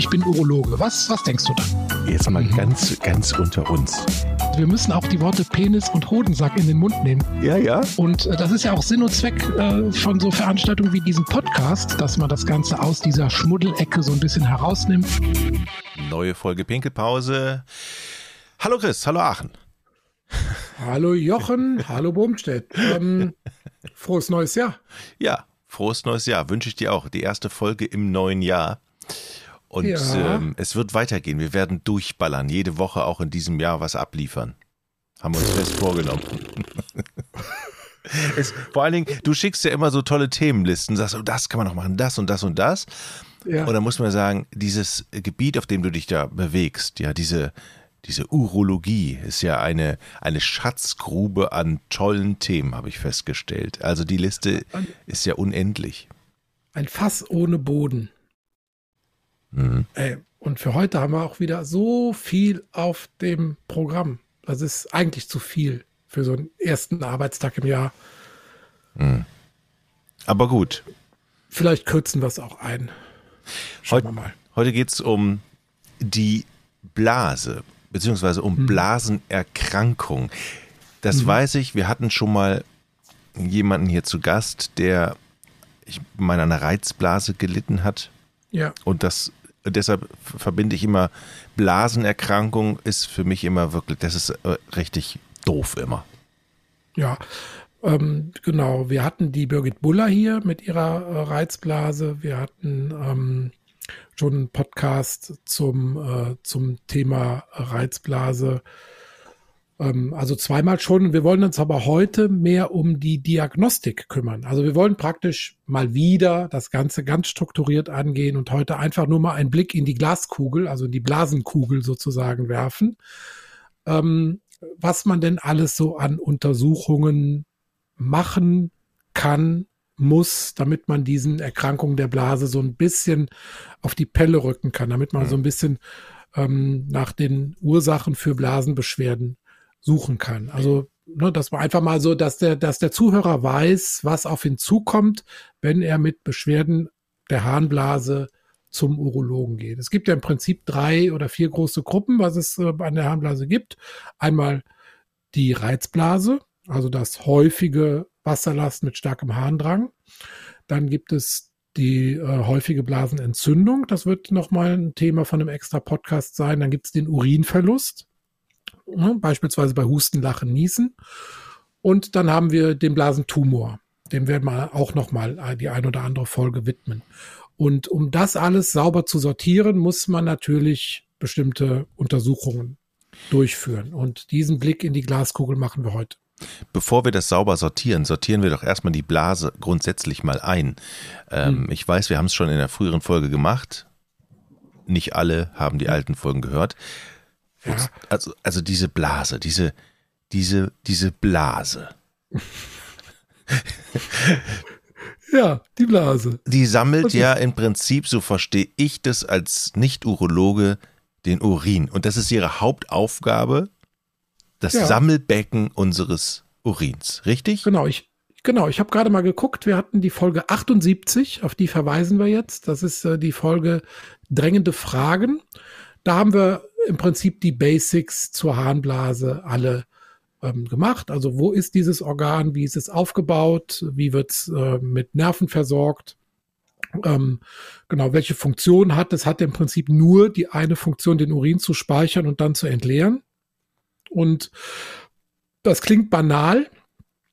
ich bin Urologe. Was, was denkst du dann? Jetzt mal ganz, ganz unter uns. Wir müssen auch die Worte Penis und Hodensack in den Mund nehmen. Ja, ja. Und äh, das ist ja auch Sinn und Zweck äh, von so Veranstaltungen wie diesem Podcast, dass man das Ganze aus dieser Schmuddelecke so ein bisschen herausnimmt. Neue Folge Pinkelpause. Hallo Chris, hallo Aachen. Hallo Jochen, hallo Bohmstedt. Ähm, frohes neues Jahr. Ja, frohes neues Jahr wünsche ich dir auch. Die erste Folge im neuen Jahr. Und Ja. ähm, es wird weitergehen. Wir werden durchballern. Jede Woche auch in diesem Jahr was abliefern. Haben wir uns fest vorgenommen. es, vor allen Dingen, du schickst ja immer so tolle Themenlisten, sagst, oh, das kann man noch machen, das und das und das. Ja. Und dann muss man sagen, dieses Gebiet, auf dem du dich da bewegst, ja, diese, diese Urologie ist ja eine, eine Schatzgrube an tollen Themen, habe ich festgestellt. Also die Liste ist ja unendlich. Ein Fass ohne Boden. Mhm. Ey, und für heute haben wir auch wieder so viel auf dem Programm. Das ist eigentlich zu viel für so einen ersten Arbeitstag im Jahr. Aber gut, Vielleicht kürzen wir es auch ein. Schauen wir Heut, mal. heute geht es um die Blase, beziehungsweise um Blasenerkrankung. Das weiß ich, wir hatten schon mal jemanden hier zu Gast, der, ich meine, an einer Reizblase gelitten hat. Ja, Und das deshalb verbinde ich immer Blasenerkrankung ist für mich immer wirklich, das ist äh, richtig doof immer. ja. Ähm, genau, wir hatten die Birgit Buller hier mit ihrer äh, Reizblase. Wir hatten ähm, schon einen Podcast zum, äh, zum Thema Reizblase. Ähm, also zweimal schon. Wir wollen uns aber heute mehr um die Diagnostik kümmern. Also wir wollen praktisch mal wieder das Ganze ganz strukturiert angehen und heute einfach nur mal einen Blick in die Glaskugel, also die Blasenkugel sozusagen werfen. Ähm, was man denn alles so an Untersuchungen machen kann, muss, damit man diesen Erkrankungen der Blase so ein bisschen auf die Pelle rücken kann, damit man so ein bisschen ähm, nach den Ursachen für Blasenbeschwerden suchen kann. Also, ne, dass man einfach mal so, dass der, dass der Zuhörer weiß, was auf ihn zukommt, wenn er mit Beschwerden der Harnblase zum Urologen geht. Es gibt ja im Prinzip drei oder vier große Gruppen, was es äh, an der Harnblase gibt. Einmal die Reizblase, also das häufige Wasserlassen mit starkem Harndrang. Dann gibt es die äh, häufige Blasenentzündung. Das wird nochmal ein Thema von einem extra Podcast sein. Dann gibt es den Urinverlust, ne, beispielsweise bei Husten, Lachen, Niesen. Und dann haben wir den Blasentumor. Dem werden wir auch nochmal die ein oder andere Folge widmen. Und um das alles sauber zu sortieren, muss man natürlich bestimmte Untersuchungen durchführen. Und diesen Blick in die Glaskugel machen wir heute. Bevor wir das sauber sortieren, sortieren wir doch erstmal die Blase grundsätzlich mal ein. Ähm, Ich weiß, wir haben es schon in der früheren Folge gemacht. Nicht alle haben die alten Folgen gehört. Ja. Also, also diese Blase, diese, diese, diese Blase, Ja, die Blase. die sammelt Was ja im Prinzip, so verstehe ich das als Nicht-Urologe, den Urin. Und das ist ihre Hauptaufgabe, das Ja. Sammelbecken unseres Urins, richtig? Genau, ich, genau, ich habe gerade mal geguckt, wir hatten die Folge 78, auf die verweisen wir jetzt. Das ist äh, die Folge Drängende Fragen. Da haben wir im Prinzip die Basics zur Harnblase alle ähm, gemacht. Also wo ist dieses Organ, wie ist es aufgebaut, wie wird es äh, mit Nerven versorgt. Ähm, genau, welche Funktion hat es? Hat im Prinzip nur die eine Funktion, den Urin zu speichern und dann zu entleeren. Und das klingt banal,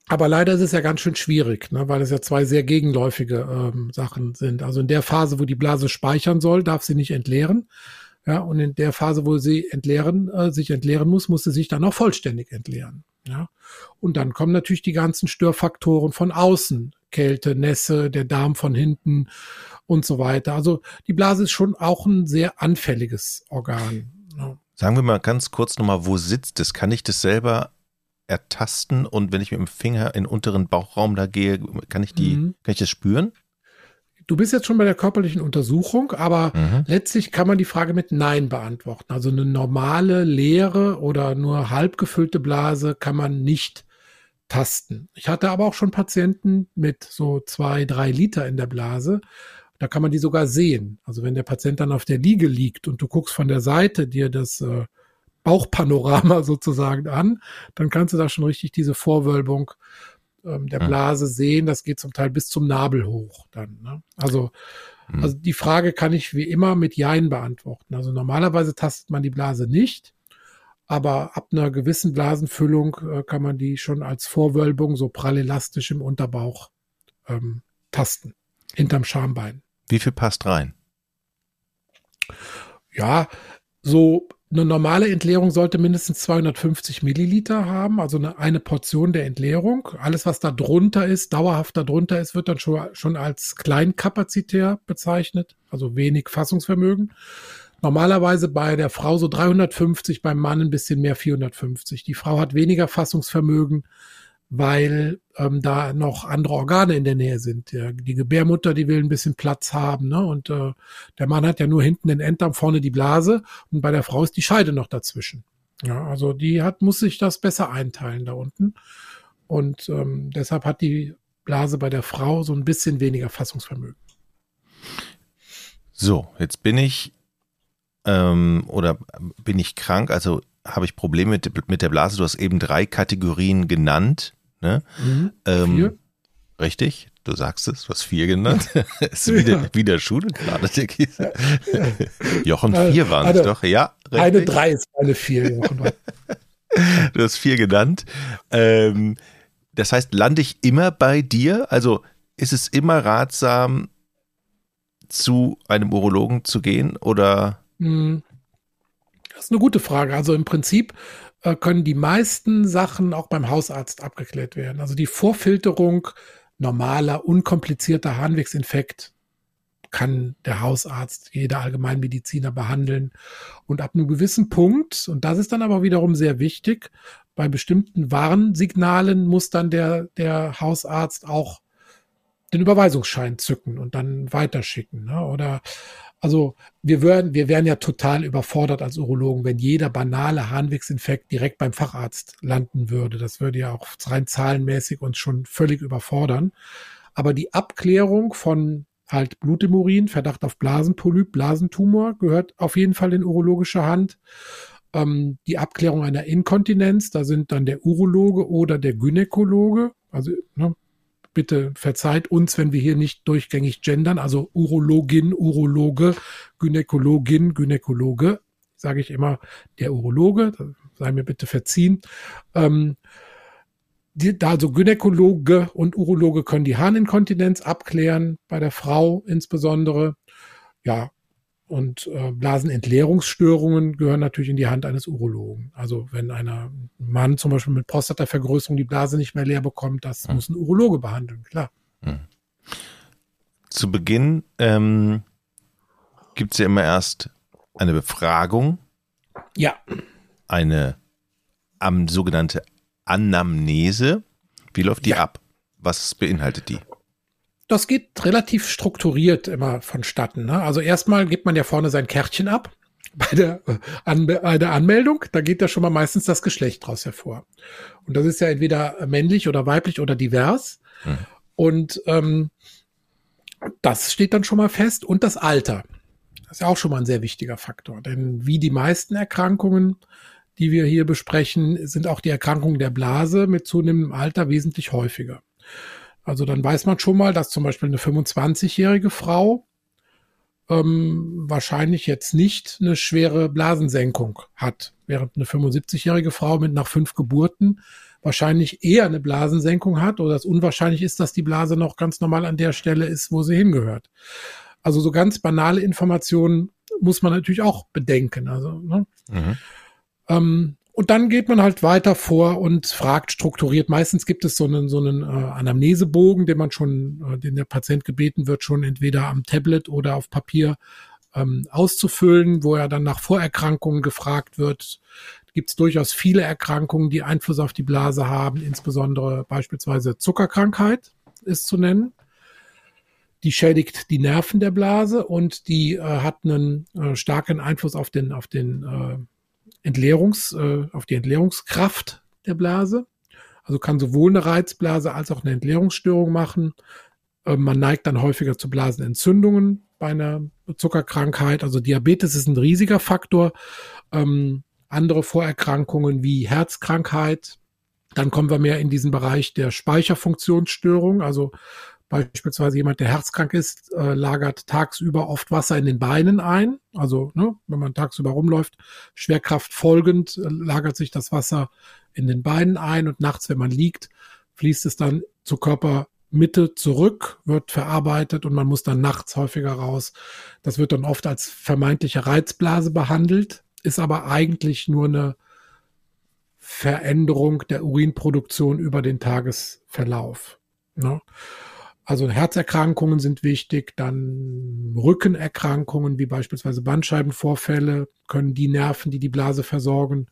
aber leider ist es ja ganz schön schwierig, ne, weil es ja zwei sehr gegenläufige ähm, Sachen sind. Also in der Phase, wo die Blase speichern soll, darf sie nicht entleeren. Ja, und in der Phase, wo sie entleeren, äh, sich entleeren muss, muss sie sich dann auch vollständig entleeren. Ja. Und dann kommen natürlich die ganzen Störfaktoren von außen. Kälte, Nässe, der Darm von hinten und so weiter. Also die Blase ist schon auch ein sehr anfälliges Organ. Ja. Sagen wir mal ganz kurz nochmal, wo sitzt es? Kann ich das selber ertasten und wenn ich mit dem Finger in den unteren Bauchraum da gehe, kann ich die, Mhm. kann ich das spüren? Du bist jetzt schon bei der körperlichen Untersuchung, aber Mhm. letztlich kann man die Frage mit Nein beantworten. Also eine normale, leere oder nur halb gefüllte Blase kann man nicht tasten. Ich hatte aber auch schon Patienten mit so zwei, drei Liter in der Blase. Da kann man die sogar sehen. Also wenn der Patient dann auf der Liege liegt und du guckst von der Seite dir das äh, Bauchpanorama sozusagen an, dann kannst du da schon richtig diese Vorwölbung ähm, der hm. Blase sehen. Das geht zum Teil bis zum Nabel hoch dann. Ne? Also, mhm. also die Frage kann ich wie immer mit Jein beantworten. Also normalerweise tastet man die Blase nicht, aber ab einer gewissen Blasenfüllung äh, kann man die schon als Vorwölbung so prallelastisch im Unterbauch ähm, tasten, hinterm Schambein. Wie viel passt rein? Ja, so eine normale Entleerung sollte mindestens 250 Milliliter haben, also eine, eine Portion der Entleerung. Alles, was da drunter ist, dauerhaft da drunter ist, wird dann schon, schon als kleinkapazitär bezeichnet, also wenig Fassungsvermögen. Normalerweise bei der Frau so 350, beim Mann ein bisschen mehr 450. Die Frau hat weniger Fassungsvermögen, weil ähm, da noch andere Organe in der Nähe sind. Ja, die Gebärmutter, die will ein bisschen Platz haben, ne? Und äh, der Mann hat ja nur hinten den Enddarm, vorne die Blase und bei der Frau ist die Scheide noch dazwischen. Ja, also die hat, muss sich das besser einteilen da unten. Und ähm, deshalb hat die Blase bei der Frau so ein bisschen weniger Fassungsvermögen. So, jetzt bin ich ähm, oder bin ich krank, also habe ich Probleme mit, mit der Blase. Du hast eben drei Kategorien genannt. Ne? Mhm. Ähm, richtig, du sagst es, du hast vier genannt. ist wieder, ja. wieder Schule gerade, der Kies. Jochen, vier waren es doch, ja. Richtig. Eine drei ist eine vier, Jochen. du hast vier genannt. Ähm, das heißt, lande ich immer bei dir? Also ist es immer ratsam, zu einem Urologen zu gehen oder? Mhm. Das ist eine gute Frage. Also im Prinzip können die meisten Sachen auch beim Hausarzt abgeklärt werden. Also die Vorfilterung normaler, unkomplizierter Harnwegsinfekt kann der Hausarzt, jeder Allgemeinmediziner behandeln. Und ab einem gewissen Punkt, und das ist dann aber wiederum sehr wichtig, bei bestimmten Warnsignalen muss dann der, der Hausarzt auch den Überweisungsschein zücken und dann weiterschicken. Ne? Oder also wir wären, wir wären ja total überfordert als Urologen, wenn jeder banale Harnwegsinfekt direkt beim Facharzt landen würde. Das würde ja auch rein zahlenmäßig uns schon völlig überfordern. Aber die Abklärung von halt Blut im Urin, Verdacht auf Blasenpolyp, Blasentumor gehört auf jeden Fall in urologische Hand. Ähm, die Abklärung einer Inkontinenz, da sind dann der Urologe oder der Gynäkologe, also ne, bitte verzeiht uns, wenn wir hier nicht durchgängig gendern, also Urologin, Urologe, Gynäkologin, Gynäkologe, sage ich immer, der Urologe, sei mir bitte verziehen. Ähm, die, also Gynäkologe und Urologe können die Harninkontinenz abklären, bei der Frau insbesondere. Ja, und äh, Blasenentleerungsstörungen gehören natürlich in die Hand eines Urologen. Also wenn einer Mann zum Beispiel mit Prostatavergrößerung die Blase nicht mehr leer bekommt, das hm. muss ein Urologe behandeln, klar. Hm. Zu Beginn ähm, gibt es ja immer erst eine Befragung. Ja. Eine um, sogenannte Anamnese. Wie läuft die ja. ab? Was beinhaltet die? Das geht relativ strukturiert immer vonstatten. Ne? Also erstmal gibt man ja vorne sein Kärtchen ab bei der, äh, Anme bei der Anmeldung. Da geht ja schon mal meistens das Geschlecht draus hervor. Und das ist ja entweder männlich oder weiblich oder divers. Hm. Und ähm, das steht dann schon mal fest. Und das Alter. Das ist ja auch schon mal ein sehr wichtiger Faktor. Denn wie die meisten Erkrankungen, die wir hier besprechen, sind auch die Erkrankungen der Blase mit zunehmendem Alter wesentlich häufiger. Also dann weiß man schon mal, dass zum Beispiel eine 25-jährige Frau ähm, wahrscheinlich jetzt nicht eine schwere Blasensenkung hat, während eine 75-jährige Frau mit nach fünf Geburten wahrscheinlich eher eine Blasensenkung hat oder es unwahrscheinlich ist, dass die Blase noch ganz normal an der Stelle ist, wo sie hingehört. Also so ganz banale Informationen muss man natürlich auch bedenken. Also, ne? Mhm. Ähm, und dann geht man halt weiter vor und fragt strukturiert. Meistens gibt es so einen, so einen äh, Anamnesebogen, den man schon, äh, den der Patient gebeten wird, schon entweder am Tablet oder auf Papier ähm, auszufüllen, wo er dann nach Vorerkrankungen gefragt wird. Gibt es durchaus viele Erkrankungen, die Einfluss auf die Blase haben, insbesondere beispielsweise Zuckerkrankheit ist zu nennen. Die schädigt die Nerven der Blase und die äh, hat einen äh, starken Einfluss auf den, auf den äh, Entleerungs, äh, auf die Entleerungskraft der Blase. Also kann sowohl eine Reizblase als auch eine Entleerungsstörung machen. Äh, man neigt dann häufiger zu Blasenentzündungen bei einer Zuckerkrankheit. Also Diabetes ist ein riesiger Faktor. Ähm, andere Vorerkrankungen wie Herzkrankheit. Dann kommen wir mehr in diesen Bereich der Speicherfunktionsstörung. Also beispielsweise jemand, der herzkrank ist, äh, lagert tagsüber oft Wasser in den Beinen ein. Also ne, wenn man tagsüber rumläuft, Schwerkraft folgend, äh, lagert sich das Wasser in den Beinen ein und nachts, wenn man liegt, fließt es dann zur Körpermitte zurück, wird verarbeitet und man muss dann nachts häufiger raus. Das wird dann oft als vermeintliche Reizblase behandelt, ist aber eigentlich nur eine Veränderung der Urinproduktion über den Tagesverlauf. Ne? Also Herzerkrankungen sind wichtig, dann Rückenerkrankungen wie beispielsweise Bandscheibenvorfälle können die Nerven, die die Blase versorgen,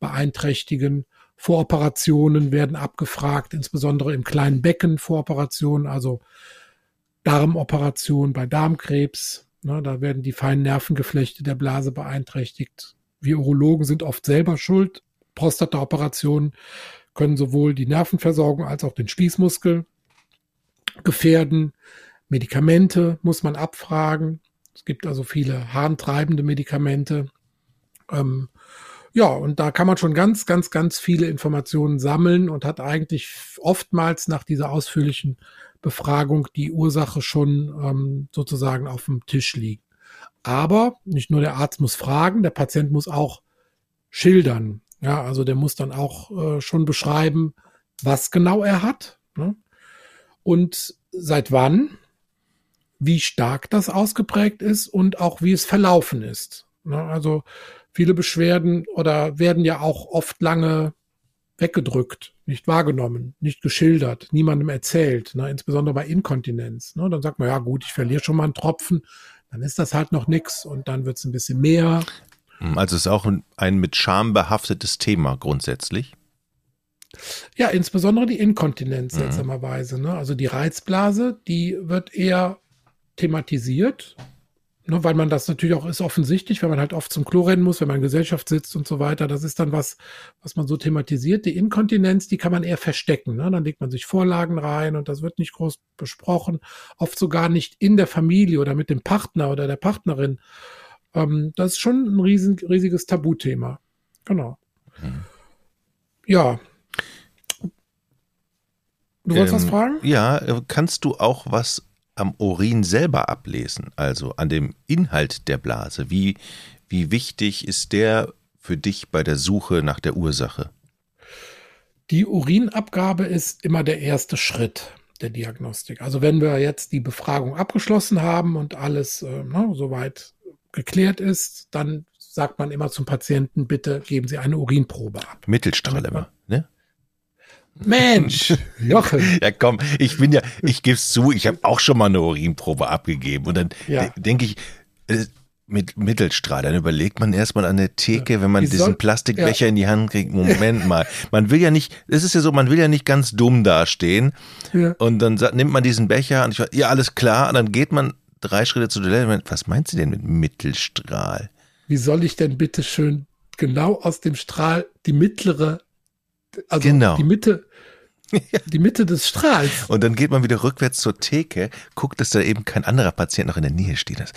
beeinträchtigen. Voroperationen werden abgefragt, insbesondere im kleinen Becken Voroperationen, also Darmoperationen bei Darmkrebs. Ne, da werden die feinen Nervengeflechte der Blase beeinträchtigt. Wir Urologen sind oft selber schuld. Prostataoperationen können sowohl die Nervenversorgung als auch den Spießmuskel gefährden. Medikamente muss man abfragen. Es gibt also viele harntreibende Medikamente. Ähm, ja, und da kann man schon ganz, ganz, ganz viele Informationen sammeln und hat eigentlich oftmals nach dieser ausführlichen Befragung die Ursache schon ähm, sozusagen auf dem Tisch liegen. Aber nicht nur der Arzt muss fragen, der Patient muss auch schildern. Ja, also der muss dann auch äh, schon beschreiben, was genau er hat. Ne? Und seit wann, wie stark das ausgeprägt ist und auch wie es verlaufen ist. Ne, also viele Beschwerden oder werden ja auch oft lange weggedrückt, nicht wahrgenommen, nicht geschildert, niemandem erzählt, ne, insbesondere bei Inkontinenz. Ne, dann sagt man, ja gut, ich verliere schon mal einen Tropfen, dann ist das halt noch nix und dann wird es ein bisschen mehr. Also es ist auch ein, ein mit Scham behaftetes Thema grundsätzlich. Ja, insbesondere die Inkontinenz mhm. seltsamerweise. Ne? Also die Reizblase, die wird eher thematisiert, ne? weil man das natürlich auch ist offensichtlich, wenn man halt oft zum Klo rennen muss, wenn man in Gesellschaft sitzt und so weiter. Das ist dann was, was man so thematisiert. Die Inkontinenz, die kann man eher verstecken. Ne? Dann legt man sich Vorlagen rein und das wird nicht groß besprochen. Oft sogar nicht in der Familie oder mit dem Partner oder der Partnerin. Ähm, das ist schon ein riesen, riesiges Tabuthema. Genau. Mhm. Ja, Du wolltest ähm, was fragen? Ja, äh, kannst du auch was am Urin selber ablesen, also an dem Inhalt der Blase? Wie, wie wichtig ist der für dich bei der Suche nach der Ursache? Die Urinabgabe ist immer der erste Schritt der Diagnostik. Also wenn wir jetzt die Befragung abgeschlossen haben und alles äh, ne, soweit geklärt ist, dann sagt man immer zum Patienten, bitte geben Sie eine Urinprobe ab. Mittelstrahl immer? Mensch, Jochen. Ja, komm, ich bin ja, ich gebe es zu, ich habe auch schon mal eine Urinprobe abgegeben und dann ja. de denke ich, äh, mit Mittelstrahl, dann überlegt man erstmal an der Theke, wenn man Wie diesen Plastikbecher ja. in die Hand kriegt, Moment mal, man will ja nicht, es ist ja so, man will ja nicht ganz dumm dastehen ja. und dann nimmt man diesen Becher und ich ja, alles klar, und dann geht man drei Schritte zu der was meint sie denn mit Mittelstrahl? Wie soll ich denn bitte schön genau aus dem Strahl die mittlere also genau. die Mitte, die Mitte des Strahls. Und dann geht man wieder rückwärts zur Theke, guckt, dass da eben kein anderer Patient noch in der Nähe steht. Das,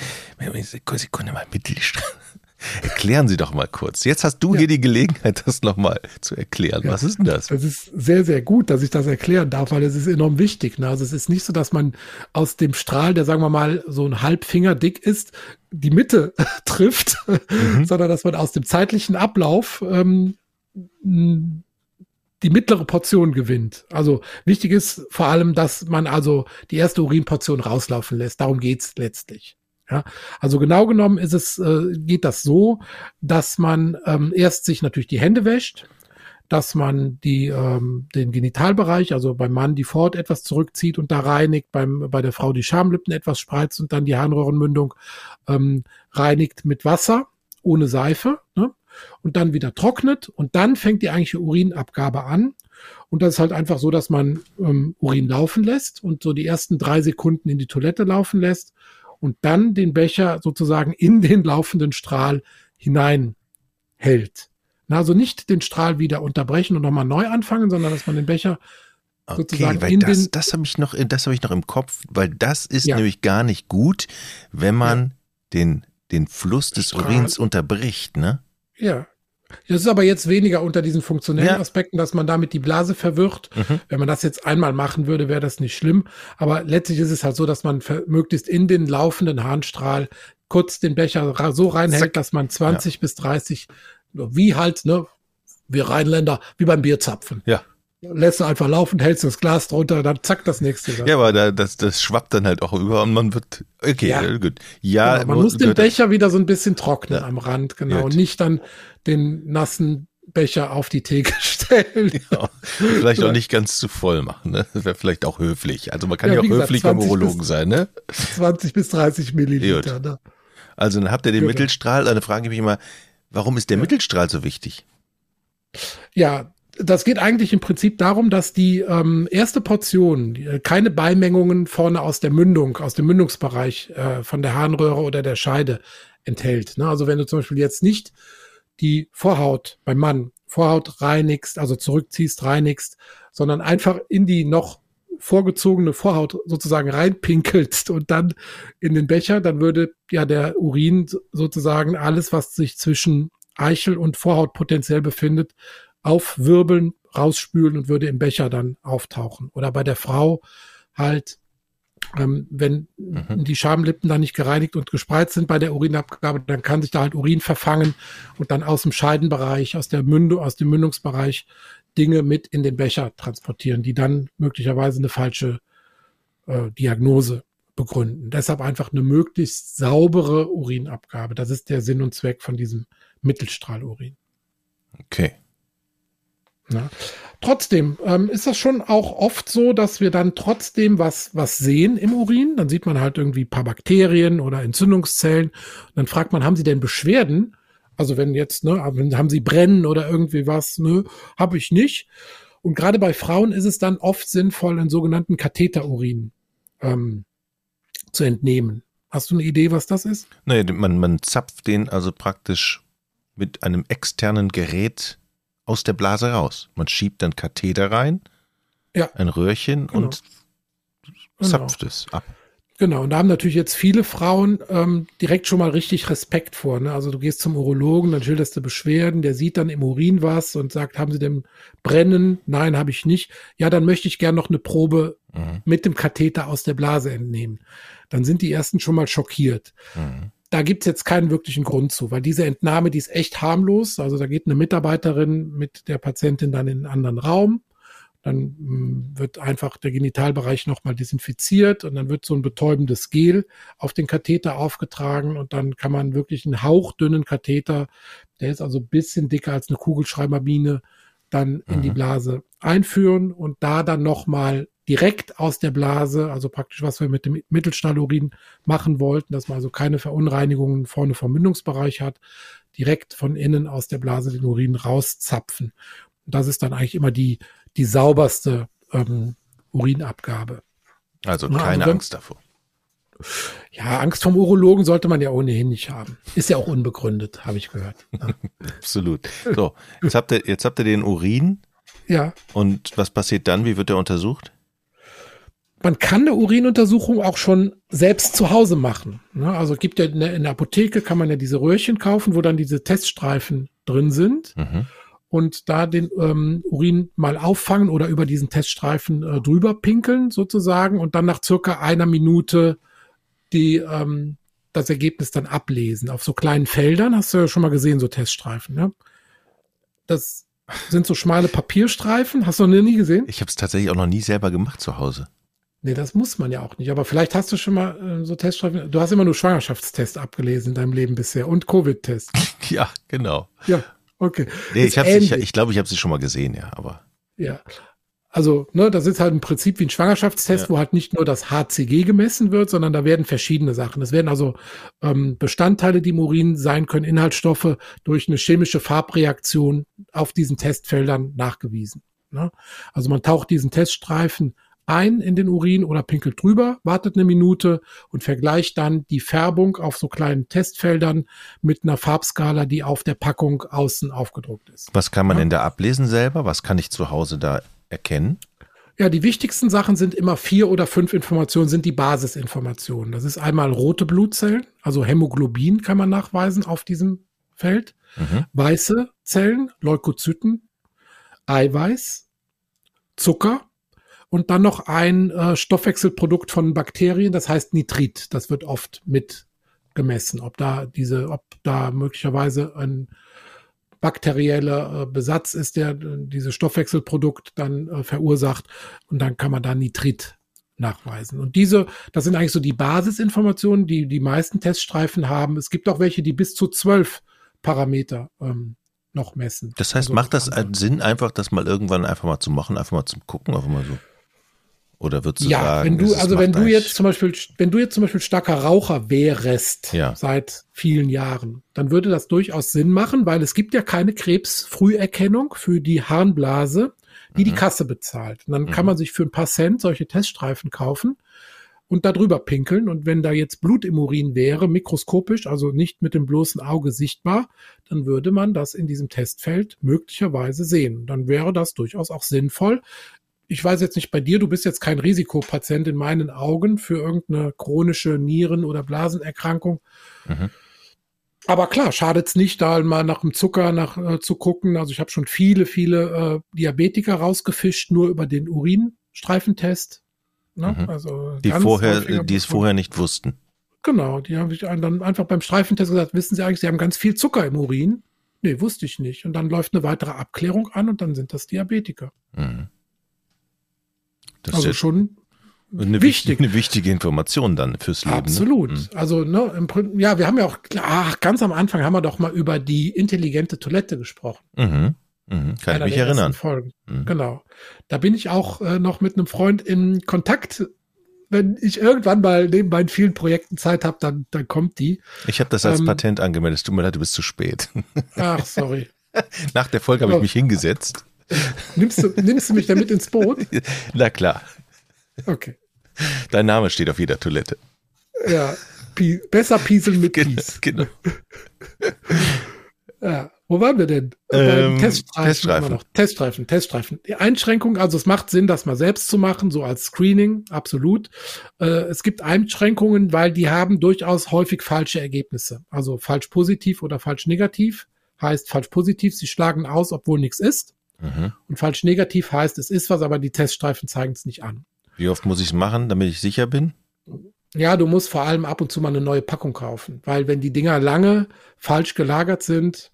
Sekunde mal, Mittelstrahl. Erklären Sie doch mal kurz. Jetzt hast du ja. hier die Gelegenheit, das nochmal zu erklären. Ja. Was ist denn das? Es ist sehr, sehr gut, dass ich das erklären darf, weil es ist enorm wichtig. Ne? Also es ist nicht so, dass man aus dem Strahl, der sagen wir mal so ein Halbfinger dick ist, die Mitte trifft, mhm. sondern dass man aus dem zeitlichen Ablauf ähm, die mittlere Portion gewinnt. Also wichtig ist vor allem, dass man also die erste Urinportion rauslaufen lässt. Darum geht's letztlich. Ja, also genau genommen ist es, äh, geht das so, dass man ähm, erst sich natürlich die Hände wäscht, dass man die, ähm, den Genitalbereich, also beim Mann die Fort etwas zurückzieht und da reinigt, beim, bei der Frau die Schamlippen etwas spreizt und dann die Harnröhrenmündung ähm, reinigt mit Wasser, ohne Seife. Ne? Und dann wieder trocknet und dann fängt die eigentliche Urinabgabe an. Und das ist halt einfach so, dass man ähm, Urin laufen lässt und so die ersten drei Sekunden in die Toilette laufen lässt und dann den Becher sozusagen in den laufenden Strahl hineinhält. Na, also nicht den Strahl wieder unterbrechen und nochmal neu anfangen, sondern dass man den Becher Okay, sozusagen weil in das, den, das habe ich noch, das habe ich noch im Kopf, weil das ist ja. nämlich gar nicht gut, wenn man ja. den, den Fluss des Strahl. Urins unterbricht, ne? Ja, das ist aber jetzt weniger unter diesen funktionellen ja. Aspekten, dass man damit die Blase verwirrt. Mhm. Wenn man das jetzt einmal machen würde, wäre das nicht schlimm. Aber letztlich ist es halt so, dass man möglichst in den laufenden Harnstrahl kurz den Becher so reinhält, dass man 20 ja. bis 30, wie halt, ne, wir Rheinländer, wie beim Bierzapfen. Ja lässt du einfach laufen, hältst das Glas drunter, dann zack, das nächste. Dann. Ja, aber da, das, das schwappt dann halt auch über und man wird, okay, ja. gut. Ja, genau, man muss den Becher wieder so ein bisschen trocknen ja. am Rand, genau, gut. und nicht dann den nassen Becher auf die Theke stellen. Ja, vielleicht auch nicht ganz zu voll machen, ne? Das wäre vielleicht auch höflich. Also man kann ja, ja auch gesagt, höflich beim Urologen bis, sein, ne? 20 bis 30 Milliliter, ne? Also dann habt ihr den genau. Mittelstrahl, dann frage ich mich immer, warum ist der Mittelstrahl so wichtig? Ja, das geht eigentlich im Prinzip darum, dass die ähm, erste Portion die, äh, keine Beimengungen vorne aus der Mündung, aus dem Mündungsbereich äh, von der Harnröhre oder der Scheide enthält. Ne? Also wenn du zum Beispiel jetzt nicht die Vorhaut beim Mann, Vorhaut reinigst, also zurückziehst, reinigst, sondern einfach in die noch vorgezogene Vorhaut sozusagen reinpinkelst und dann in den Becher, dann würde ja der Urin sozusagen alles, was sich zwischen Eichel und Vorhaut potenziell befindet, aufwirbeln, rausspülen und würde im Becher dann auftauchen. Oder bei der Frau halt, ähm, wenn mhm. die Schamlippen dann nicht gereinigt und gespreizt sind bei der Urinabgabe, dann kann sich da halt Urin verfangen und dann aus dem Scheidenbereich, aus der Mündung, aus dem Mündungsbereich Dinge mit in den Becher transportieren, die dann möglicherweise eine falsche äh, Diagnose begründen. Deshalb einfach eine möglichst saubere Urinabgabe. Das ist der Sinn und Zweck von diesem Mittelstrahlurin. Okay. Ja. Trotzdem ähm, ist das schon auch oft so, dass wir dann trotzdem was, was sehen im Urin. Dann sieht man halt irgendwie paar Bakterien oder Entzündungszellen. Und dann fragt man, haben sie denn Beschwerden? Also wenn jetzt, ne, haben sie brennen oder irgendwie was? Ne, habe ich nicht. Und gerade bei Frauen ist es dann oft sinnvoll, einen sogenannten Katheterurin ähm, zu entnehmen. Hast du eine Idee, was das ist? Nee, man, man zapft den also praktisch mit einem externen Gerät aus der Blase raus. Man schiebt dann Katheter rein, ja. ein Röhrchen genau. und genau. zapft genau. es ab. Genau, und da haben natürlich jetzt viele Frauen ähm, direkt schon mal richtig Respekt vor. Ne? Also du gehst zum Urologen, dann schilderst du Beschwerden, der sieht dann im Urin was und sagt, haben Sie denn Brennen? Nein, habe ich nicht. Ja, dann möchte ich gern noch eine Probe mhm. mit dem Katheter aus der Blase entnehmen. Dann sind die ersten schon mal schockiert. Mhm da gibt's jetzt keinen wirklichen Grund zu, weil diese Entnahme, die ist echt harmlos. Also da geht eine Mitarbeiterin mit der Patientin dann in einen anderen Raum. Dann mh, hm, wird einfach der Genitalbereich nochmal desinfiziert und dann wird so ein betäubendes Gel auf den Katheter aufgetragen und dann kann man wirklich einen hauchdünnen Katheter, der ist also bisschen dicker als eine Kugelschreiberbiene, dann in mhm. die Blase einführen und da dann nochmal direkt aus der Blase, also praktisch was wir mit dem Mittelstahlurin machen wollten, dass man also keine Verunreinigungen vorne vom Mündungsbereich hat, direkt von innen aus der Blase den Urin rauszapfen. Und das ist dann eigentlich immer die, die sauberste ähm, Urinabgabe. Also keine also Angst davor. Ja, Angst vom Urologen sollte man ja ohnehin nicht haben. Ist ja auch unbegründet, habe ich gehört. Ja. Absolut. So, jetzt habt ihr, jetzt habt ihr den Urin. Ja. Und was passiert dann? Wie wird der untersucht? Man kann eine Urinuntersuchung auch schon selbst zu Hause machen. Ne? Also gibt ja in der, in der, Apotheke kann man ja diese Röhrchen kaufen, wo dann diese Teststreifen drin sind. Mhm. Und da den ähm, Urin mal auffangen oder über diesen Teststreifen äh, drüber pinkeln sozusagen und dann nach circa einer Minute die, ähm, das Ergebnis dann ablesen. Auf so kleinen Feldern hast du ja schon mal gesehen, so Teststreifen. Ne? Das sind so schmale Papierstreifen. Hast du noch nie gesehen? Ich habe es tatsächlich auch noch nie selber gemacht zu Hause. Nee, das muss man ja auch nicht. Aber vielleicht hast du schon mal äh, so Teststreifen. Du hast immer nur Schwangerschaftstest abgelesen in deinem Leben bisher und Covid-Test. ja, genau. Ja, okay. Nee, ich, ich, ich glaube, ich habe sie schon mal gesehen, ja, aber. Ja. Also, ne, das ist halt im Prinzip wie ein Schwangerschaftstest, ja. wo halt nicht nur das HCG gemessen wird, sondern da werden verschiedene Sachen. Es werden also ähm, Bestandteile, die im Urin sein können, Inhaltsstoffe durch eine chemische Farbreaktion auf diesen Testfeldern nachgewiesen. Ne? Also man taucht diesen Teststreifen ein in den Urin oder pinkelt drüber, wartet eine Minute und vergleicht dann die Färbung auf so kleinen Testfeldern mit einer Farbskala, die auf der Packung außen aufgedruckt ist. Was kann man ja. denn da ablesen selber? Was kann ich zu Hause da erkennen? Ja, die wichtigsten Sachen sind immer vier oder fünf Informationen, sind die Basisinformationen. Das ist einmal rote Blutzellen, also Hämoglobin kann man nachweisen auf diesem Feld. Mhm. Weiße Zellen, Leukozyten, Eiweiß, Zucker und dann noch ein äh, Stoffwechselprodukt von Bakterien, das heißt Nitrit. Das wird oft mit gemessen, ob da diese, ob da möglicherweise ein bakterieller äh, Besatz ist, der äh, dieses Stoffwechselprodukt dann äh, verursacht und dann kann man da Nitrit nachweisen. Und diese, das sind eigentlich so die Basisinformationen, die die meisten Teststreifen haben. Es gibt auch welche, die bis zu zwölf Parameter ähm, noch messen. Das heißt, also macht das Sinn, einfach das mal irgendwann einfach mal zu machen, einfach mal zum Gucken, einfach mal so? Oder würdest du ja, sagen, wenn du, also wenn du jetzt zum Beispiel, wenn du jetzt zum Beispiel starker Raucher wärest ja. seit vielen Jahren, dann würde das durchaus Sinn machen, weil es gibt ja keine Krebsfrüherkennung für die Harnblase, die mhm. die Kasse bezahlt. Und dann mhm. kann man sich für ein paar Cent solche Teststreifen kaufen und da drüber pinkeln. Und wenn da jetzt Blut im Urin wäre, mikroskopisch, also nicht mit dem bloßen Auge sichtbar, dann würde man das in diesem Testfeld möglicherweise sehen. Dann wäre das durchaus auch sinnvoll ich weiß jetzt nicht bei dir, du bist jetzt kein Risikopatient in meinen Augen für irgendeine chronische Nieren- oder Blasenerkrankung. Mhm. Aber klar, schadet's nicht, da mal nach dem Zucker nach, äh, zu gucken. Also ich habe schon viele, viele äh, Diabetiker rausgefischt, nur über den Urinstreifentest. Ne? Mhm. Also die vorher, die es vorher nicht wussten. Genau, die haben sich dann einfach beim Streifentest gesagt, wissen Sie eigentlich, Sie haben ganz viel Zucker im Urin? Nee, wusste ich nicht. Und dann läuft eine weitere Abklärung an und dann sind das Diabetiker. Mhm. Das also schon eine wichtig. Eine wichtige Information dann fürs Leben. Ne? Absolut. Ne? Also, ne, im, ja, wir haben ja auch, ach, ganz am Anfang haben wir doch mal über die intelligente Toilette gesprochen. Mhm. Mhm. Kann Einer ich mich erinnern. Folgen. Mhm. Genau. Da bin ich auch äh, noch mit einem Freund in Kontakt. Wenn ich irgendwann mal neben meinen vielen Projekten Zeit habe, dann, dann kommt die. Ich habe das als ähm, Patent angemeldet. Tut mir leid, du bist zu spät. Ach, sorry. Nach der Folge habe ich mich hingesetzt nimmst, du, nimmst du mich damit ins Boot? Na klar. Okay. Dein Name steht auf jeder Toilette. Ja, Pie besser pieseln mit Pies. Genau. ja, wo waren wir denn? Ähm, Teststreifen. Teststreifen. Teststreifen, Teststreifen. Die Einschränkung, also es macht Sinn, das mal selbst zu machen, so als Screening, absolut. Äh, es gibt Einschränkungen, weil die haben durchaus häufig falsche Ergebnisse. Also falsch positiv oder falsch negativ heißt falsch positiv, sie schlagen aus, obwohl nichts ist. Mhm. Und falsch negativ heißt, es ist was, aber die Teststreifen zeigen es nicht an. Wie oft muss ich es machen, damit ich sicher bin? Ja, du musst vor allem ab und zu mal eine neue Packung kaufen, weil wenn die Dinger lange falsch gelagert sind,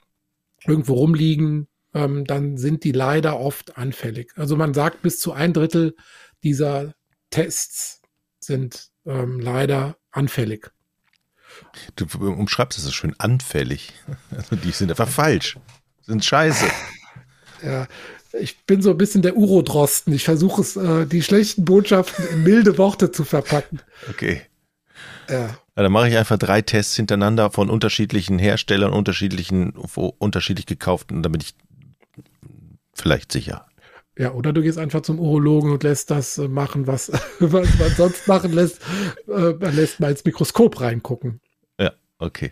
irgendwo rumliegen, ähm, dann sind die leider oft anfällig. Also man sagt, bis zu ein Drittel dieser Tests sind ähm, leider anfällig. Du umschreibst es so schön anfällig. Also die sind einfach falsch, sind scheiße. Ja, ich bin so ein bisschen der Urodrosten. Ich versuche es, äh, die schlechten Botschaften in milde Worte zu verpacken. Okay. Ja. ja dann mache ich einfach drei Tests hintereinander von unterschiedlichen Herstellern, unterschiedlichen, unterschiedlich gekauften, damit ich vielleicht sicher. Ja, oder du gehst einfach zum Urologen und lässt das äh, machen, was, was man sonst machen lässt. Äh, man lässt mal ins Mikroskop reingucken. Ja, okay.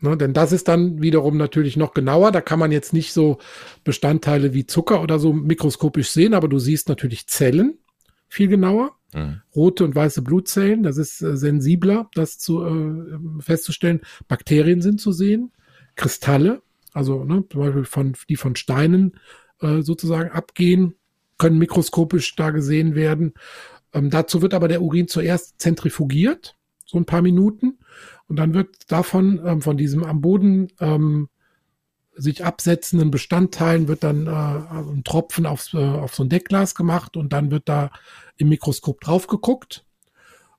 Ne, denn das ist dann wiederum natürlich noch genauer. Da kann man jetzt nicht so Bestandteile wie Zucker oder so mikroskopisch sehen, aber du siehst natürlich Zellen viel genauer. Mhm. Rote und weiße Blutzellen, das ist äh, sensibler, das zu äh, festzustellen. Bakterien sind zu sehen, Kristalle, also ne, zum Beispiel von, die von Steinen äh, sozusagen abgehen, können mikroskopisch da gesehen werden. Ähm, dazu wird aber der Urin zuerst zentrifugiert, so ein paar Minuten. Und dann wird davon, ähm, von diesem am Boden ähm, sich absetzenden Bestandteilen wird dann äh, ein Tropfen aufs, äh, auf so ein Deckglas gemacht und dann wird da im Mikroskop drauf geguckt.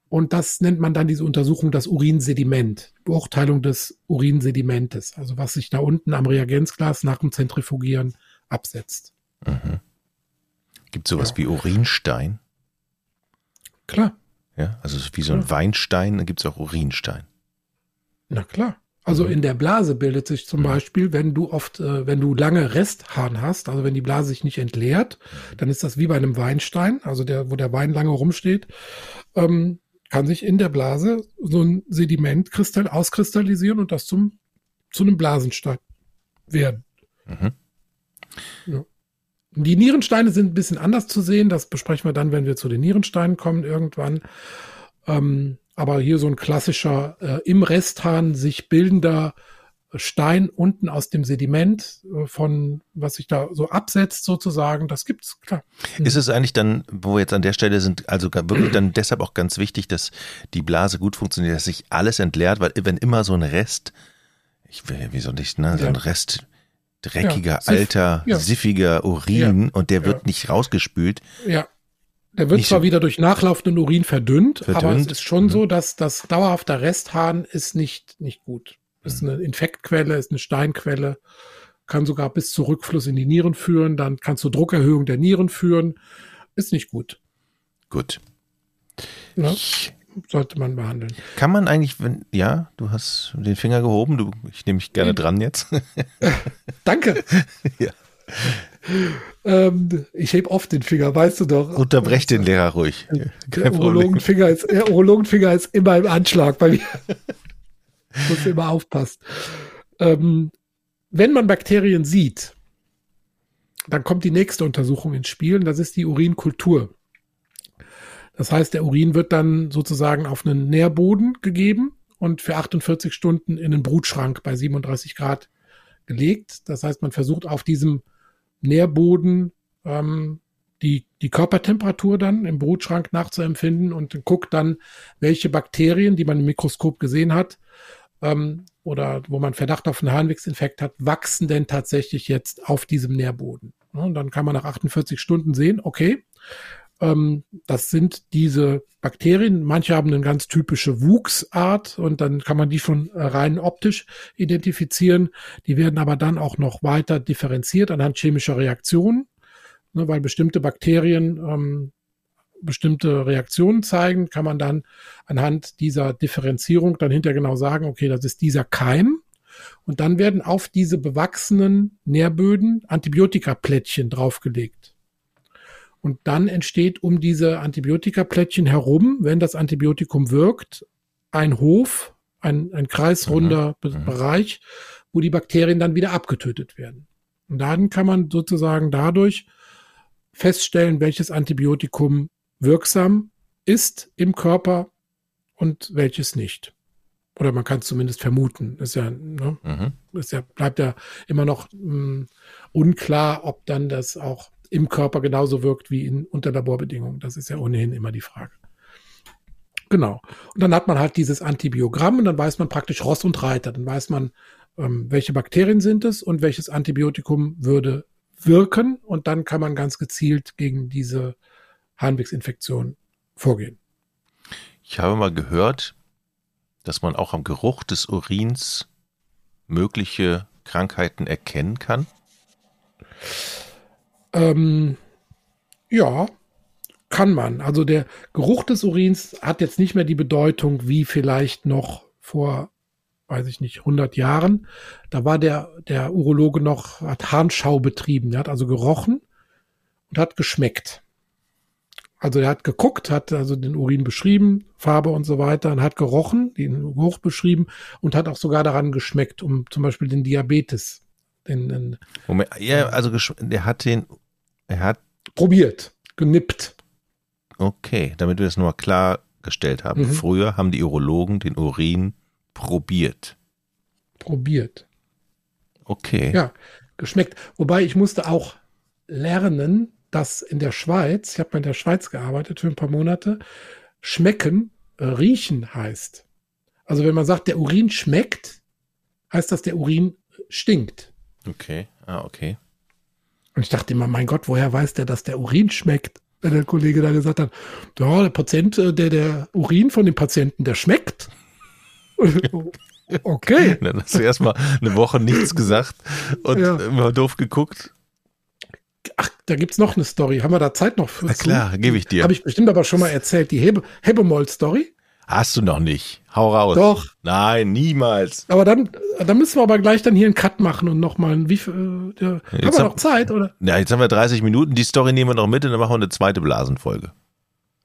Und das nennt man dann diese Untersuchung das Urinsediment, Beurteilung des Urinsedimentes, also was sich da unten am Reagenzglas nach dem Zentrifugieren absetzt. Mhm. Gibt es sowas ja. wie Urinstein? Klar. Ja, also wie so ein ja. Weinstein, gibt es auch Urinstein. Na klar. Also mhm. in der Blase bildet sich zum mhm. Beispiel, wenn du oft, äh, wenn du lange Resthahn hast, also wenn die Blase sich nicht entleert, mhm. dann ist das wie bei einem Weinstein, also der, wo der Wein lange rumsteht, ähm, kann sich in der Blase so ein Sedimentkristall auskristallisieren und das zum, zu einem Blasenstein werden. Mhm. Ja. Die Nierensteine sind ein bisschen anders zu sehen. Das besprechen wir dann, wenn wir zu den Nierensteinen kommen irgendwann. Ähm, aber hier so ein klassischer äh, im Resthahn sich bildender Stein unten aus dem Sediment äh, von was sich da so absetzt sozusagen, das gibt's klar. Mhm. Ist es eigentlich dann, wo wir jetzt an der Stelle sind, also wirklich dann deshalb auch ganz wichtig, dass die Blase gut funktioniert, dass sich alles entleert, weil wenn immer so ein Rest, ich will, wie soll ich, ne, so ein Rest dreckiger, ja, alter, ja. siffiger Urin ja. und der wird nicht rausgespült. Ja. Der wird zwar so wieder durch nachlaufenden Urin verdünnt, verdünnt, aber es ist schon mhm. so, dass das dauerhafte Resthahn ist nicht, nicht gut. Ist mhm. eine Infektquelle, ist eine Steinquelle, kann sogar bis zu Rückfluss in die Nieren führen, dann kann zu Druckerhöhung der Nieren führen. Ist nicht gut. Gut. Ja, sollte man behandeln. Kann man eigentlich, wenn, ja, du hast den Finger gehoben, du, ich nehme mich gerne dran jetzt. Danke. ja. Ähm, ich heb oft den Finger, weißt du doch. Unterbrech den Lehrer ruhig. der Urologenfinger ist, der Urologenfinger ist immer im Anschlag bei mir. Muss immer aufpassen. Ähm, wenn man Bakterien sieht, dann kommt die nächste Untersuchung ins Spiel und das ist die Urinkultur. Das heißt, der Urin wird dann sozusagen auf einen Nährboden gegeben und für 48 Stunden in einen Brutschrank bei 37 Grad gelegt. Das heißt, man versucht auf diesem Nährboden ähm, die, die Körpertemperatur dann im Brutschrank nachzuempfinden und guckt dann, welche Bakterien, die man im Mikroskop gesehen hat, ähm, oder wo man Verdacht auf einen Harnwegsinfekt hat, wachsen denn tatsächlich jetzt auf diesem Nährboden. Und dann kann man nach 48 Stunden sehen, okay, ähm, das sind diese Bakterien. Manche haben eine ganz typische Wuchsart und dann kann man die schon rein optisch identifizieren. Die werden aber dann auch noch weiter differenziert anhand chemischer Reaktionen, ne, weil bestimmte Bakterien ähm, bestimmte Reaktionen zeigen, kann man dann anhand dieser Differenzierung dann hinterher genau sagen, okay, das ist dieser Keim. Und dann werden auf diese bewachsenen Nährböden Antibiotikaplättchen draufgelegt. Und dann entsteht um diese Antibiotikaplättchen herum, wenn das Antibiotikum wirkt, ein Hof, ein, ein kreisrunder mhm. mhm. Bereich, wo die Bakterien dann wieder abgetötet werden. Und dann kann man sozusagen dadurch feststellen, welches Antibiotikum wirksam ist im Körper und welches nicht. Oder man kann es zumindest vermuten. Ist ja, ne, mhm. ist ja, bleibt ja immer noch mh, hm, unklar, ob dann das auch im Körper genauso wirkt wie in, unter Laborbedingungen. Das ist ja ohnehin immer die Frage. Genau. Und dann hat man halt dieses Antibiogramm und dann weiß man praktisch Ross und Reiter. Dann weiß man, ähm, welche Bakterien sind es und welches Antibiotikum würde wirken. Und dann kann man ganz gezielt gegen diese Harnwegsinfektion vorgehen. Ich habe mal gehört, dass man auch am Geruch des Urins mögliche Krankheiten erkennen kann. Ähm, ja, kann man. Also der Geruch des Urins hat jetzt nicht mehr die Bedeutung wie vielleicht noch vor, weiß ich nicht, 100 Jahren. Da war der, der Urologe noch, hat Harnschau betrieben. Der hat also gerochen und hat geschmeckt. Also er hat geguckt, hat also den Urin beschrieben, Farbe und so weiter, und hat gerochen, den Geruch beschrieben und hat auch sogar daran geschmeckt, um zum Beispiel den Diabetes. Den, den, Moment, ja, also der hat den, er hat probiert, genippt. Okay, damit wir das nochmal klargestellt haben. Mhm. Früher haben die Urologen den Urin probiert. Probiert. Okay. Ja, geschmeckt. Wobei ich musste auch lernen, dass in der Schweiz, ich habe mal in der Schweiz gearbeitet für ein paar Monate, schmecken, äh, riechen heißt. Also wenn man sagt, der Urin schmeckt, heißt das, der Urin stinkt. Okay, ah, okay. Und ich dachte immer, mein Gott, woher weiß der, dass der Urin schmeckt? Wenn der Kollege da gesagt hat, ja, der Patient, äh, der, der Urin von dem Patienten, der schmeckt. okay. Dann hast du erstmal eine Woche nichts gesagt und ja. immer doof geguckt. Ach, da gibt es noch eine Story. Haben wir da Zeit noch für? Na klar, gebe ich dir. Habe ich bestimmt aber schon mal erzählt. Die Hebe, Hebemold-Story. Hast du noch nicht. Hau raus. Doch. Nein, niemals. Aber dann, dann müssen wir aber gleich dann hier einen Cut machen und nochmal wie viel, äh, haben wir noch Zeit, oder? Ja, jetzt haben wir 30 Minuten. Die Story nehmen wir noch mit und dann machen wir eine zweite Blasenfolge.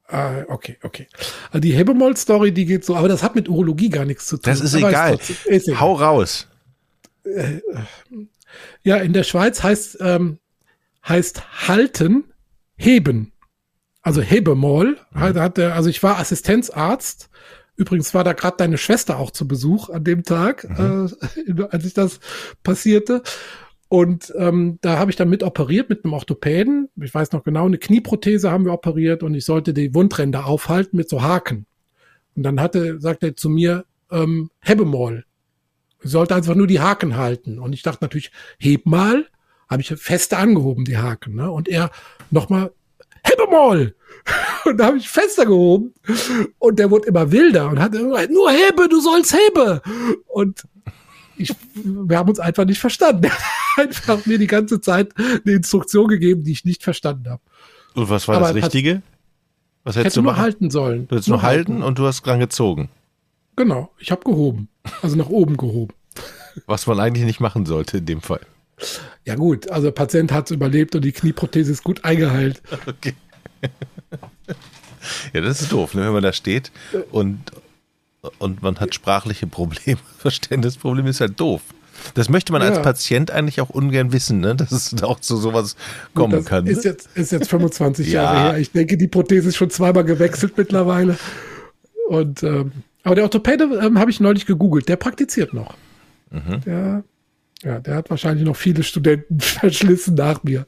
Ah, okay, okay. Also die Hebemold-Story, die geht so, aber das hat mit Urologie gar nichts zu tun. Das ist egal. ist egal. Hau raus. Äh, ja, in der Schweiz heißt ähm, heißt halten, heben. Also Hebemol. Mhm. Hat der, also ich war Assistenzarzt. Übrigens war da gerade deine Schwester auch zu Besuch an dem Tag, mhm. äh, als ich das passierte. Und ähm, da habe ich dann mit operiert mit einem Orthopäden. Ich weiß noch genau, eine Knieprothese haben wir operiert und ich sollte die Wundränder aufhalten mit so Haken. Und dann hatte, sagte er zu mir, ähm, Hebemol. Ich sollte einfach nur die Haken halten. Und ich dachte natürlich, heb mal. Habe ich feste angehoben, die Haken. Ne? Und er nochmal, hebe mal! Und da habe ich fester gehoben. Und der wurde immer wilder und hat immer, nur hebe, du sollst hebe. Und ich, wir haben uns einfach nicht verstanden. Er hat einfach mir die ganze Zeit eine Instruktion gegeben, die ich nicht verstanden habe. Und was war Aber das Richtige? Was hättest hätte du nur halten sollen. Du hättest nur, nur halten, halten und du hast dran gezogen. Genau, ich habe gehoben. Also nach oben gehoben. Was man eigentlich nicht machen sollte in dem Fall. Ja gut, also der Patient hat es überlebt und die Knieprothese ist gut eingeheilt. Okay. Ja, das ist doof, ne, wenn man da steht und, und man hat sprachliche Probleme. Verständnisprobleme ist halt doof. Das möchte man ja. als Patient eigentlich auch ungern wissen, ne? dass es auch zu sowas kommen Gut, kann. Ist jetzt, ist jetzt 25 ja. Jahre her. Ich denke, die Prothese ist schon zweimal gewechselt mittlerweile. Und ähm, aber der Orthopäde ähm, habe ich neulich gegoogelt, der praktiziert noch. Mhm. Der, ja, der hat wahrscheinlich noch viele Studenten verschlissen nach mir.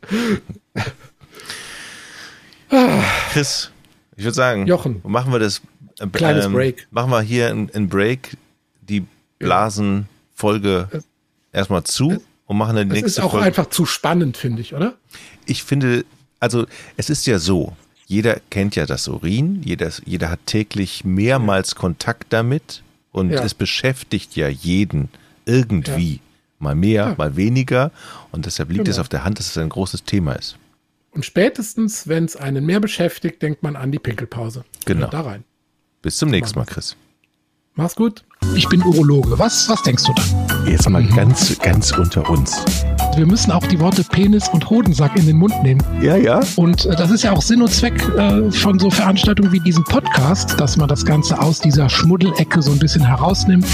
Chris, ich würde sagen, Jochen, machen wir das. Äh, Kleines ähm, Break. Machen wir hier einen Break, die Blasenfolge ja. erstmal zu und machen dann die nächste Folge. Das ist auch Folge. einfach zu spannend, finde ich, oder? Ich finde, also es ist ja so, jeder kennt ja das Urin, jeder, jeder hat täglich mehrmals Kontakt damit und ja. es beschäftigt ja jeden irgendwie. Ja. Mal mehr, mal weniger. Und deshalb liegt genau. es auf der Hand, dass es ein großes Thema ist. Und spätestens, wenn es einen mehr beschäftigt, denkt man an die Pinkelpause. Genau. Da rein. Bis zum nächsten Mal, Chris. Mach's gut. Ich bin Urologe. Was, was denkst du dann? Jetzt mal ganz, ganz unter uns. Wir müssen auch die Worte Penis und Hodensack in den Mund nehmen. Ja, ja. Und äh, das ist ja auch Sinn und Zweck äh, von so Veranstaltungen wie diesem Podcast, dass man das Ganze aus dieser Schmuddelecke so ein bisschen herausnimmt.